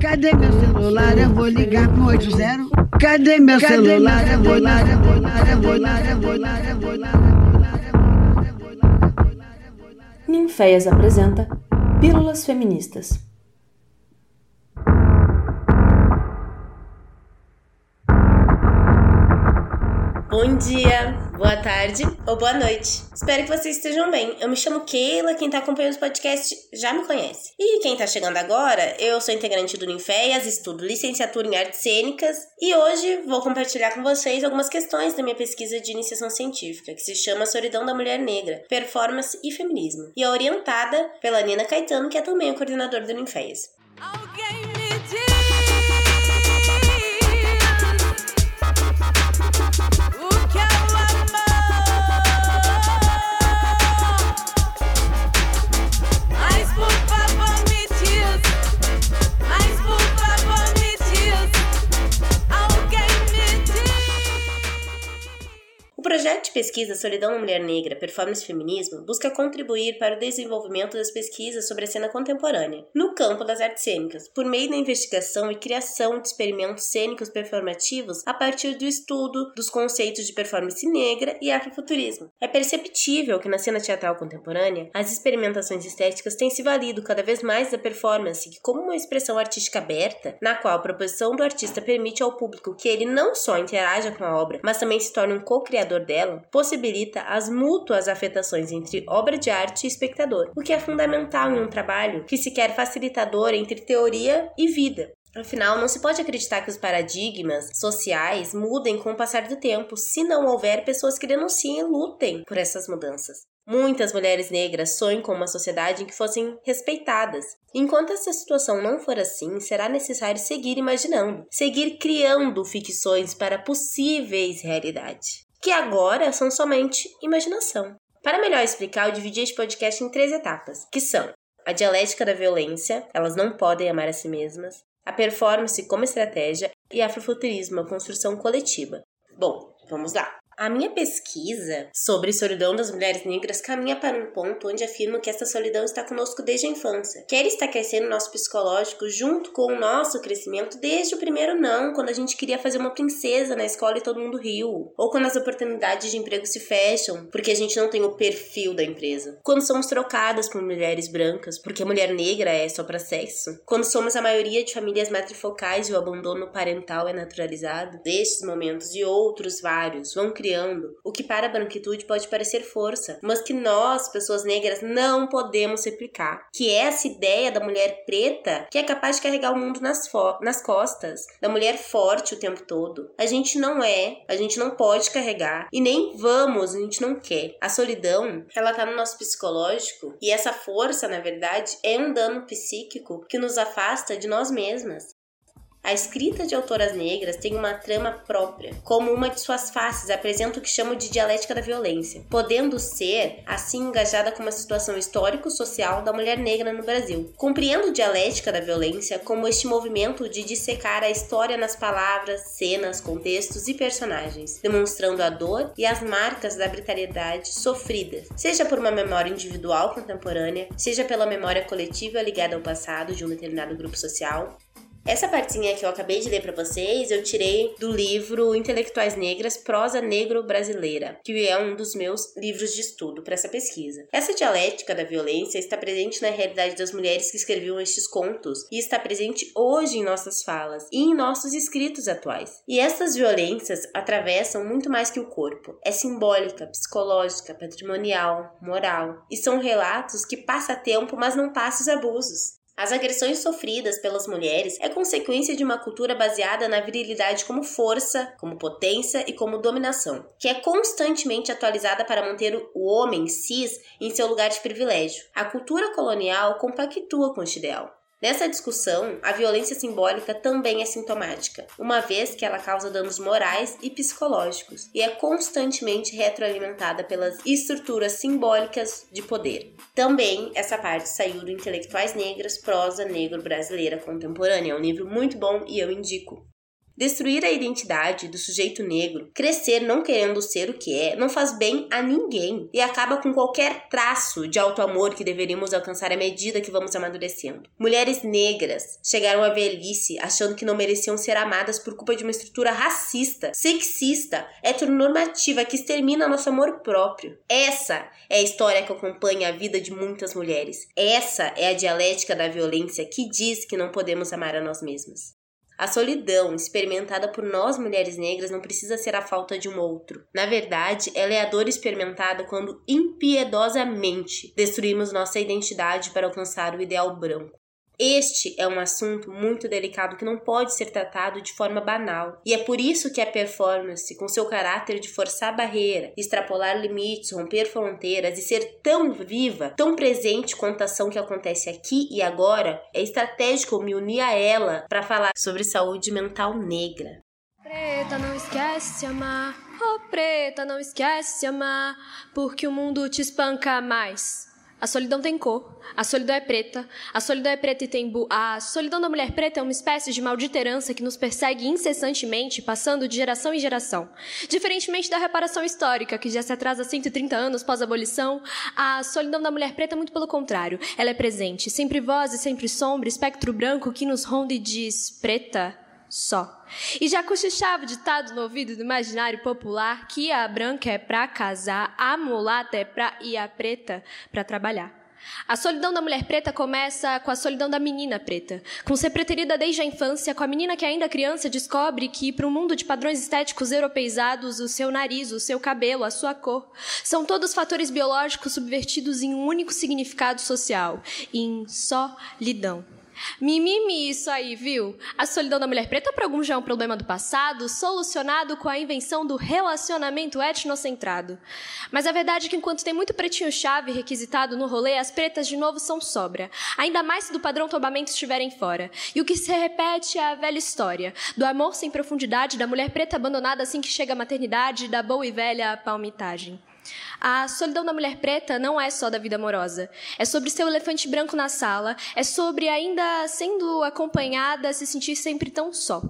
Cadê meu celular? Eu vou ligar pro 80. Cadê meu celular? Eu vou ligar, eu vou ligar, eu vou ligar, eu vou ligar, eu vou ligar. Ninféias apresenta Pílulas Feministas. Bom dia, boa tarde ou boa noite. Espero que vocês estejam bem. Eu me chamo Keila, quem tá acompanhando o podcast já me conhece. E quem tá chegando agora, eu sou integrante do Ninféias, estudo licenciatura em artes cênicas e hoje vou compartilhar com vocês algumas questões da minha pesquisa de iniciação científica, que se chama Solidão da Mulher Negra, Performance e Feminismo, e é orientada pela Nina Caetano, que é também o coordenador do Ninféias. Alguém projeto de pesquisa Solidão na Mulher Negra, Performance e Feminismo busca contribuir para o desenvolvimento das pesquisas sobre a cena contemporânea, no campo das artes cênicas, por meio da investigação e criação de experimentos cênicos performativos a partir do estudo dos conceitos de performance negra e afrofuturismo. É perceptível que na cena teatral contemporânea, as experimentações estéticas têm se valido cada vez mais da performance como uma expressão artística aberta, na qual a proposição do artista permite ao público que ele não só interaja com a obra, mas também se torne um co-criador dela possibilita as mútuas afetações entre obra de arte e espectador, o que é fundamental em um trabalho que se quer facilitador entre teoria e vida. Afinal, não se pode acreditar que os paradigmas sociais mudem com o passar do tempo se não houver pessoas que denunciem e lutem por essas mudanças. Muitas mulheres negras sonham com uma sociedade em que fossem respeitadas. Enquanto essa situação não for assim, será necessário seguir imaginando, seguir criando ficções para possíveis realidades que agora são somente imaginação. Para melhor explicar, eu dividi este podcast em três etapas, que são a dialética da violência, elas não podem amar a si mesmas, a performance como estratégia e afrofuturismo, a construção coletiva. Bom, vamos lá. A minha pesquisa sobre solidão das mulheres negras caminha para um ponto onde afirmo que essa solidão está conosco desde a infância. Quer está crescendo o nosso psicológico junto com o nosso crescimento desde o primeiro não, quando a gente queria fazer uma princesa na escola e todo mundo riu. Ou quando as oportunidades de emprego se fecham, porque a gente não tem o perfil da empresa. Quando somos trocadas por mulheres brancas, porque a mulher negra é só para sexo. Quando somos a maioria de famílias matrifocais e o abandono parental é naturalizado. Destes momentos e outros vários vão criar criando, o que para a branquitude pode parecer força, mas que nós, pessoas negras, não podemos replicar. Que é essa ideia da mulher preta que é capaz de carregar o mundo nas, nas costas, da mulher forte o tempo todo. A gente não é, a gente não pode carregar e nem vamos, a gente não quer. A solidão, ela tá no nosso psicológico e essa força, na verdade, é um dano psíquico que nos afasta de nós mesmas. A escrita de autoras negras tem uma trama própria, como uma de suas faces apresenta o que chamo de dialética da violência, podendo ser, assim, engajada com uma situação histórico-social da mulher negra no Brasil. Compreendo dialética da violência como este movimento de dissecar a história nas palavras, cenas, contextos e personagens, demonstrando a dor e as marcas da brutalidade sofridas, seja por uma memória individual contemporânea, seja pela memória coletiva ligada ao passado de um determinado grupo social, essa partezinha que eu acabei de ler para vocês, eu tirei do livro Intelectuais Negras, Prosa Negro Brasileira, que é um dos meus livros de estudo para essa pesquisa. Essa dialética da violência está presente na realidade das mulheres que escreviam estes contos e está presente hoje em nossas falas e em nossos escritos atuais. E essas violências atravessam muito mais que o corpo. É simbólica, psicológica, patrimonial, moral e são relatos que passa tempo, mas não passa os abusos. As agressões sofridas pelas mulheres é consequência de uma cultura baseada na virilidade como força, como potência e como dominação, que é constantemente atualizada para manter o homem cis em seu lugar de privilégio. A cultura colonial compactua com este ideal. Nessa discussão, a violência simbólica também é sintomática, uma vez que ela causa danos morais e psicológicos e é constantemente retroalimentada pelas estruturas simbólicas de poder. Também essa parte saiu do Intelectuais Negras, Prosa Negro Brasileira Contemporânea, é um livro muito bom e eu indico. Destruir a identidade do sujeito negro, crescer não querendo ser o que é, não faz bem a ninguém e acaba com qualquer traço de auto-amor que deveríamos alcançar à medida que vamos amadurecendo. Mulheres negras chegaram à velhice achando que não mereciam ser amadas por culpa de uma estrutura racista, sexista, heteronormativa que extermina nosso amor próprio. Essa é a história que acompanha a vida de muitas mulheres. Essa é a dialética da violência que diz que não podemos amar a nós mesmas. A solidão experimentada por nós mulheres negras não precisa ser a falta de um outro. Na verdade, ela é a dor experimentada quando impiedosamente destruímos nossa identidade para alcançar o ideal branco. Este é um assunto muito delicado que não pode ser tratado de forma banal. E é por isso que a performance, com seu caráter de forçar barreira, extrapolar limites, romper fronteiras e ser tão viva, tão presente quanto a ação que acontece aqui e agora, é estratégico me unir a ela para falar sobre saúde mental negra. Preta, não esquece amar. Oh, preta, não esquece amar. Porque o mundo te espanca mais. A solidão tem cor, a solidão é preta, a solidão é preta e tem bu... A solidão da mulher preta é uma espécie de maldita herança que nos persegue incessantemente, passando de geração em geração. Diferentemente da reparação histórica, que já se atrasa 130 anos pós-abolição, a solidão da mulher preta é muito pelo contrário. Ela é presente, sempre voz e sempre sombra, espectro branco que nos ronda e diz: preta, só. E já cochichava o ditado no ouvido do imaginário popular que a branca é pra casar, a mulata é pra e a preta pra trabalhar. A solidão da mulher preta começa com a solidão da menina preta, com ser preterida desde a infância, com a menina que ainda criança descobre que, para um mundo de padrões estéticos europeizados, o seu nariz, o seu cabelo, a sua cor, são todos fatores biológicos subvertidos em um único significado social, em solidão. Mimimi isso aí, viu? A solidão da mulher preta para alguns já é um problema do passado, solucionado com a invenção do relacionamento etnocentrado. Mas a verdade é que enquanto tem muito pretinho-chave requisitado no rolê, as pretas de novo são sobra. Ainda mais se do padrão tombamento estiverem fora. E o que se repete é a velha história, do amor sem profundidade, da mulher preta abandonada assim que chega à maternidade, da boa e velha palmitagem. A solidão da mulher preta não é só da vida amorosa. É sobre seu elefante branco na sala, é sobre ainda sendo acompanhada se sentir sempre tão só.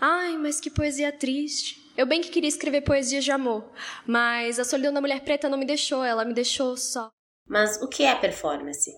Ai, mas que poesia triste. Eu bem que queria escrever poesias de amor, mas a solidão da mulher preta não me deixou, ela me deixou só. Mas o que é performance?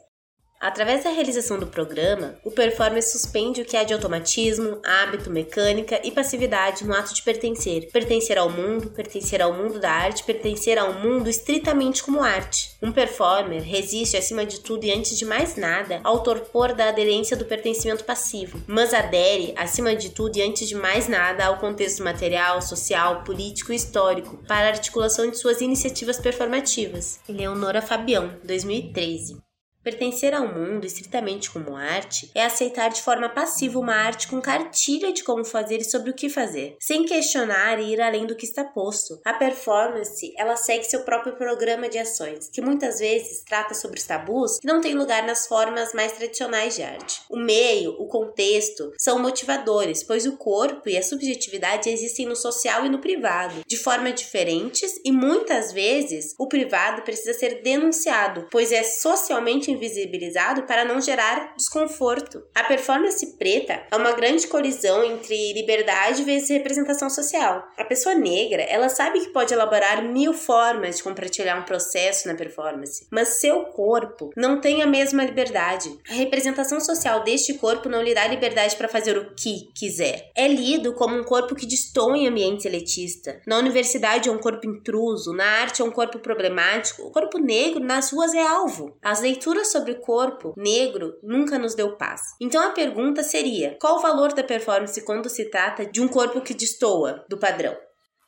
Através da realização do programa, o performer suspende o que há de automatismo, hábito, mecânica e passividade no ato de pertencer. Pertencer ao mundo, pertencer ao mundo da arte, pertencer ao mundo estritamente como arte. Um performer resiste, acima de tudo e antes de mais nada, ao torpor da aderência do pertencimento passivo, mas adere, acima de tudo e antes de mais nada, ao contexto material, social, político e histórico, para a articulação de suas iniciativas performativas. Eleonora Fabião, 2013. Pertencer ao mundo estritamente como arte é aceitar de forma passiva uma arte com cartilha de como fazer e sobre o que fazer, sem questionar e ir além do que está posto. A performance, ela segue seu próprio programa de ações, que muitas vezes trata sobre os tabus que não têm lugar nas formas mais tradicionais de arte. O meio, o contexto, são motivadores, pois o corpo e a subjetividade existem no social e no privado, de forma diferentes e muitas vezes o privado precisa ser denunciado, pois é socialmente invisibilizado para não gerar desconforto. A performance preta é uma grande colisão entre liberdade vezes representação social. A pessoa negra, ela sabe que pode elaborar mil formas de compartilhar um processo na performance, mas seu corpo não tem a mesma liberdade. A representação social deste corpo não lhe dá liberdade para fazer o que quiser. É lido como um corpo que destoa em ambiente elitista. Na universidade é um corpo intruso, na arte é um corpo problemático. O corpo negro nas ruas é alvo. As leituras sobre o corpo negro nunca nos deu paz. Então a pergunta seria: qual o valor da performance quando se trata de um corpo que destoa do padrão?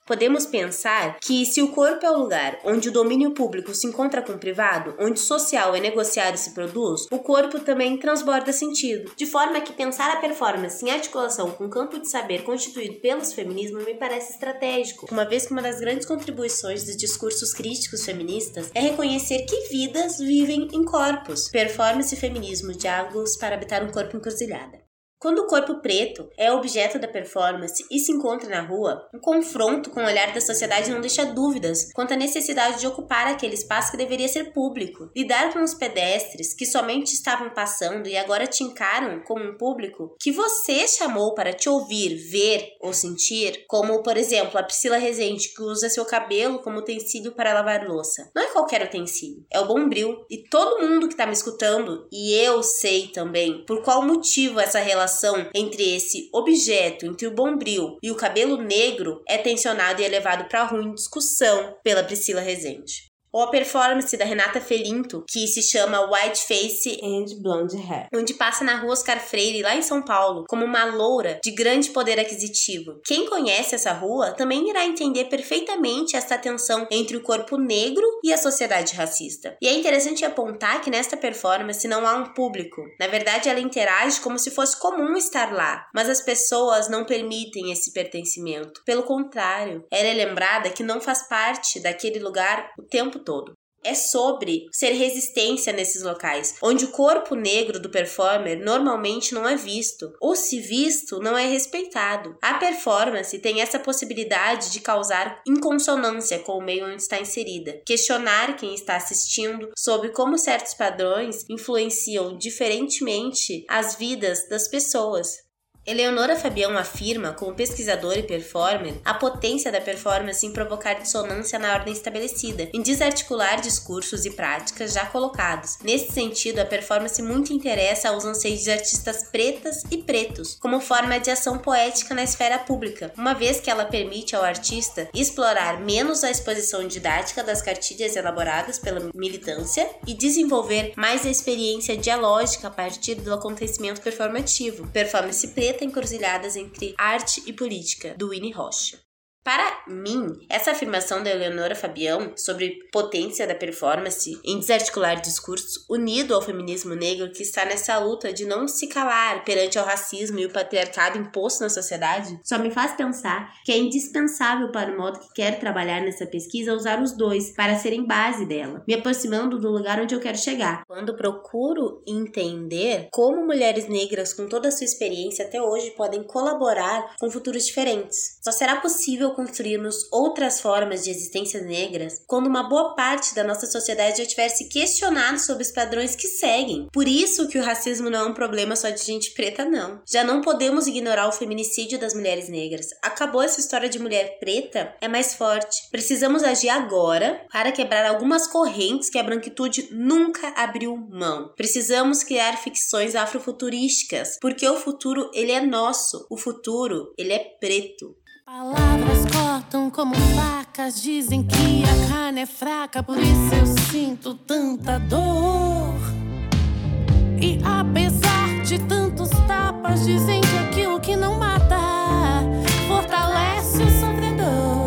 Podemos pensar que se o corpo é o lugar onde o domínio público se encontra com o privado, onde o social é negociado e se produz, o corpo também transborda sentido. De forma que pensar a performance em articulação com o campo de saber constituído pelos feminismos me parece estratégico, uma vez que uma das grandes contribuições dos discursos críticos feministas é reconhecer que vidas vivem em corpos. Performance e feminismo, diálogos para habitar um corpo encruzilhada. Quando o corpo preto é objeto da performance e se encontra na rua, um confronto com o olhar da sociedade não deixa dúvidas quanto à necessidade de ocupar aquele espaço que deveria ser público. Lidar com os pedestres que somente estavam passando e agora te encaram como um público que você chamou para te ouvir, ver ou sentir, como por exemplo a Priscila Rezende que usa seu cabelo como utensílio para lavar louça. Não é qualquer utensílio, é o bombril. E todo mundo que está me escutando, e eu sei também por qual motivo essa relação relação entre esse objeto, entre o bombril e o cabelo negro, é tensionado e elevado para ruim discussão pela Priscila Rezende ou a performance da Renata Felinto, que se chama White Face and Blonde Hair, onde passa na rua Oscar Freire, lá em São Paulo, como uma loura de grande poder aquisitivo. Quem conhece essa rua também irá entender perfeitamente essa tensão entre o corpo negro e a sociedade racista. E é interessante apontar que nesta performance não há um público. Na verdade, ela interage como se fosse comum estar lá, mas as pessoas não permitem esse pertencimento. Pelo contrário, ela é lembrada que não faz parte daquele lugar o tempo todo. É sobre ser resistência nesses locais, onde o corpo negro do performer normalmente não é visto, ou se visto, não é respeitado. A performance tem essa possibilidade de causar inconsonância com o meio onde está inserida, questionar quem está assistindo sobre como certos padrões influenciam diferentemente as vidas das pessoas. Eleonora Fabião afirma, como pesquisadora e performer, a potência da performance em provocar dissonância na ordem estabelecida, em desarticular discursos e práticas já colocados. Nesse sentido, a performance muito interessa aos anseios de artistas pretas e pretos, como forma de ação poética na esfera pública, uma vez que ela permite ao artista explorar menos a exposição didática das cartilhas elaboradas pela militância e desenvolver mais a experiência dialógica a partir do acontecimento performativo. Performance preta Preta Encruzilhadas entre Arte e Política, do Winnie Rocha. Para mim, essa afirmação da Eleonora Fabião sobre potência da performance em desarticular discursos unido ao feminismo negro que está nessa luta de não se calar perante o racismo e o patriarcado imposto na sociedade, só me faz pensar que é indispensável para o modo que quero trabalhar nessa pesquisa usar os dois para serem base dela, me aproximando do lugar onde eu quero chegar. Quando procuro entender como mulheres negras com toda a sua experiência até hoje podem colaborar com futuros diferentes, só será possível construirmos outras formas de existências negras quando uma boa parte da nossa sociedade já tiver se questionado sobre os padrões que seguem. Por isso que o racismo não é um problema só de gente preta, não. Já não podemos ignorar o feminicídio das mulheres negras. Acabou essa história de mulher preta, é mais forte. Precisamos agir agora para quebrar algumas correntes que a branquitude nunca abriu mão. Precisamos criar ficções afrofuturísticas, porque o futuro ele é nosso. O futuro, ele é preto. Palavras cortam como facas, dizem que a carne é fraca, por isso eu sinto tanta dor. E apesar de tantos tapas, dizem que aquilo que não mata fortalece o sofredor.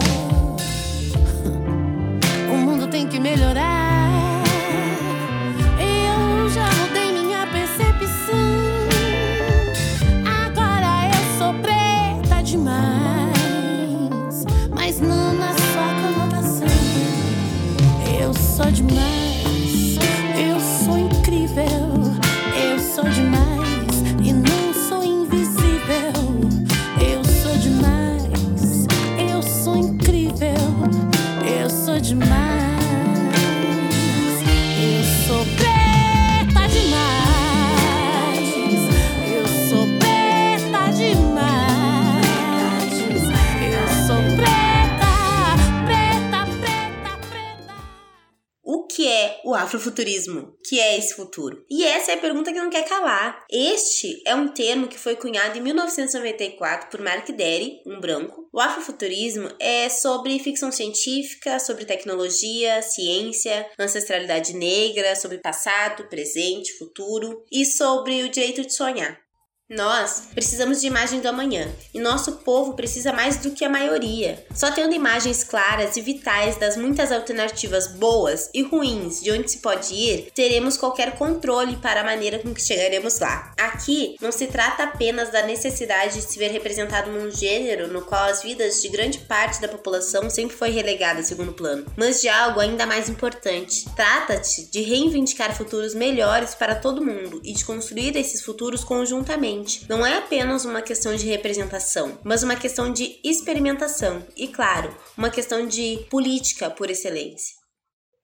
O mundo tem que melhorar. mas não na sua conotação. Eu sou demais. Afrofuturismo, que é esse futuro? E essa é a pergunta que não quer calar. Este é um termo que foi cunhado em 1994 por Mark Derry, um branco. O afrofuturismo é sobre ficção científica, sobre tecnologia, ciência, ancestralidade negra, sobre passado, presente, futuro e sobre o direito de sonhar. Nós precisamos de imagem do amanhã e nosso povo precisa mais do que a maioria. Só tendo imagens claras e vitais das muitas alternativas boas e ruins de onde se pode ir, teremos qualquer controle para a maneira com que chegaremos lá. Aqui não se trata apenas da necessidade de se ver representado num gênero no qual as vidas de grande parte da população sempre foi relegada a segundo plano, mas de algo ainda mais importante. Trata-se de reivindicar futuros melhores para todo mundo e de construir esses futuros conjuntamente diferente. Não é apenas uma questão de representação, mas uma questão de experimentação e, claro, uma questão de política por excelência.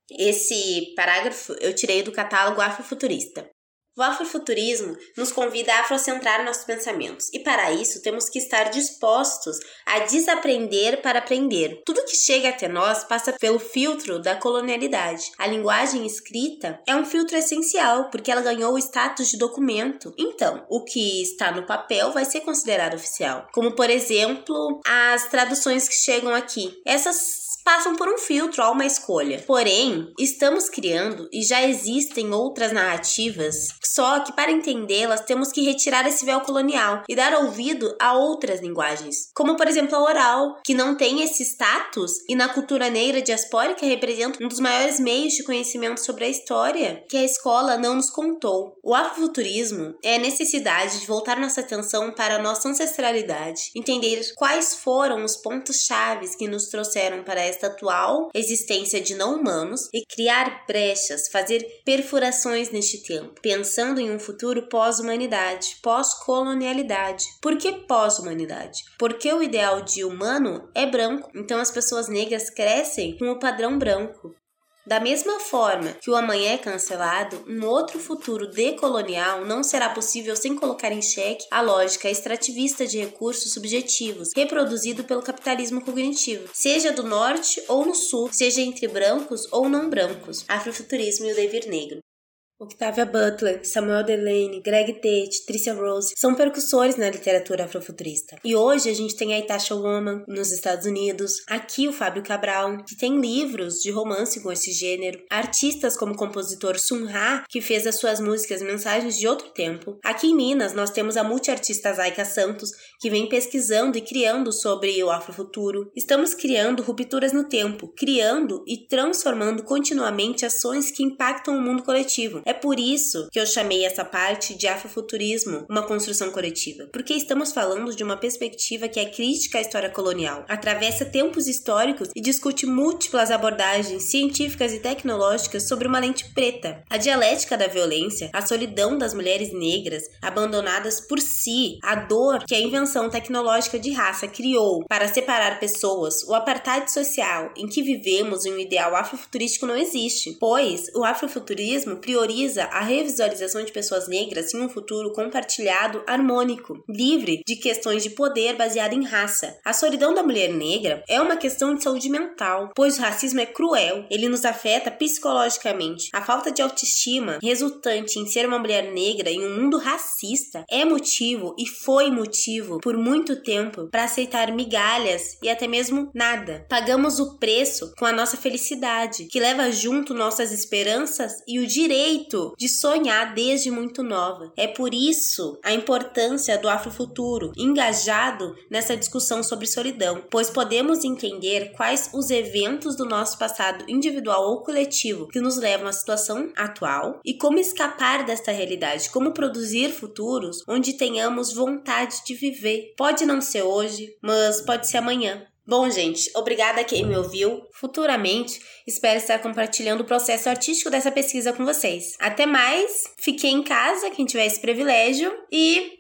Esse parágrafo eu tirei do catálogo Afrofuturista. O afrofuturismo nos convida a afrocentrar nossos pensamentos, e para isso temos que estar dispostos a desaprender para aprender. Tudo que chega até nós passa pelo filtro da colonialidade. A linguagem escrita é um filtro essencial, porque ela ganhou o status de documento. Então, o que está no papel vai ser considerado oficial, como por exemplo, as traduções que chegam aqui. Essas passam por um filtro a uma escolha. Porém, estamos criando e já existem outras narrativas, só que para entendê-las temos que retirar esse véu colonial e dar ouvido a outras linguagens, como por exemplo a oral, que não tem esse status e na cultura negra diaspórica representa um dos maiores meios de conhecimento sobre a história que a escola não nos contou. O afrofuturismo é a necessidade de voltar nossa atenção para a nossa ancestralidade, entender quais foram os pontos chaves que nos trouxeram para esta atual existência de não-humanos e criar brechas, fazer perfurações neste tempo, pensando em um futuro pós-humanidade, pós-colonialidade. Por que pós-humanidade? Porque o ideal de humano é branco, então as pessoas negras crescem com o padrão branco. Da mesma forma que o amanhã é cancelado, um outro futuro decolonial não será possível sem colocar em xeque a lógica extrativista de recursos subjetivos, reproduzido pelo capitalismo cognitivo, seja do norte ou no sul, seja entre brancos ou não brancos, afrofuturismo e o devir negro. Octavia Butler, Samuel Delane, Greg Tate, Tricia Rose são percussores na literatura afrofuturista. E hoje a gente tem a Itasha Woman nos Estados Unidos, aqui o Fábio Cabral, que tem livros de romance com esse gênero, artistas como o compositor Sun Ra, que fez as suas músicas mensagens de outro tempo. Aqui em Minas nós temos a multiartista Zaika Santos, que vem pesquisando e criando sobre o afrofuturo. Estamos criando rupturas no tempo, criando e transformando continuamente ações que impactam o mundo coletivo é por isso que eu chamei essa parte de afrofuturismo uma construção coletiva, porque estamos falando de uma perspectiva que é crítica à história colonial, atravessa tempos históricos e discute múltiplas abordagens científicas e tecnológicas sobre uma lente preta. A dialética da violência, a solidão das mulheres negras abandonadas por si, a dor que a invenção tecnológica de raça criou para separar pessoas, o apartheid social em que vivemos em um ideal afrofuturístico não existe, pois o afrofuturismo prioriza visa a revisualização de pessoas negras em um futuro compartilhado, harmônico, livre de questões de poder baseado em raça. A solidão da mulher negra é uma questão de saúde mental, pois o racismo é cruel, ele nos afeta psicologicamente. A falta de autoestima resultante em ser uma mulher negra em um mundo racista é motivo e foi motivo por muito tempo para aceitar migalhas e até mesmo nada. Pagamos o preço com a nossa felicidade, que leva junto nossas esperanças e o direito direito de sonhar desde muito nova. É por isso a importância do afrofuturo engajado nessa discussão sobre solidão, pois podemos entender quais os eventos do nosso passado individual ou coletivo que nos levam à situação atual e como escapar desta realidade, como produzir futuros onde tenhamos vontade de viver. Pode não ser hoje, mas pode ser amanhã. Bom, gente, obrigada a quem me ouviu. Futuramente, espero estar compartilhando o processo artístico dessa pesquisa com vocês. Até mais, fiquem em casa, quem tiver esse privilégio, e.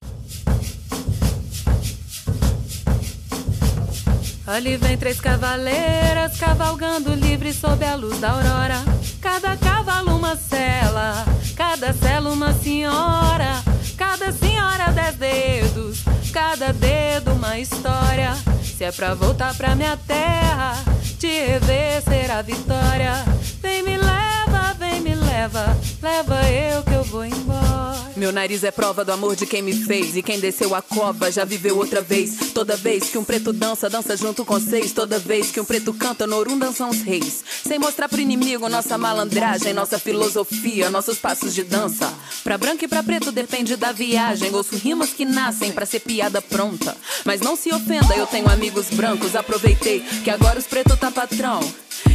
Ali vem três cavaleiras cavalgando livre sob a luz da aurora. Cada cavalo uma cela, cada cela uma senhora, cada senhora dez dedos, cada dedo uma história. Se é pra voltar pra minha terra, te rever será vitória. Vem me leva, vem me leva, leva eu que eu vou embora. Meu nariz é prova do amor de quem me fez. E quem desceu a cova já viveu outra vez. Toda vez que um preto dança, dança junto com seis. Toda vez que um preto canta, Norum dançam os reis. Sem mostrar pro inimigo nossa malandragem, nossa filosofia, nossos passos de dança. Pra branco e pra preto depende da viagem. Ouço rimas que nascem pra ser piada pronta. Mas não se ofenda, eu tenho amigos brancos. Aproveitei que agora os pretos tá patrão.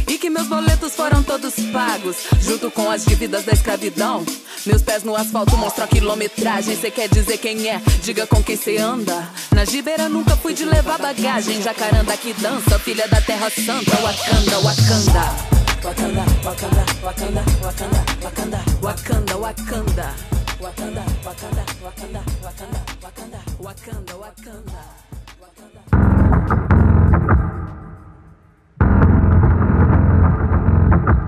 E que meus boletos foram todos pagos, junto com as dívidas da escravidão. Meus pés no asfalto mostram a quilometragem. Cê quer dizer quem é? Diga com quem cê anda. Na gibeira nunca fui de levar bagagem. Jacaranda que dança, filha da terra santa. Wakanda, Wakanda. Wakanda, Wakanda, Wakanda, Wakanda, Wakanda, Wakanda, Wakanda. Wakanda, Wakanda, Wakanda, Wakanda. Wakanda, Wakanda, Wakanda.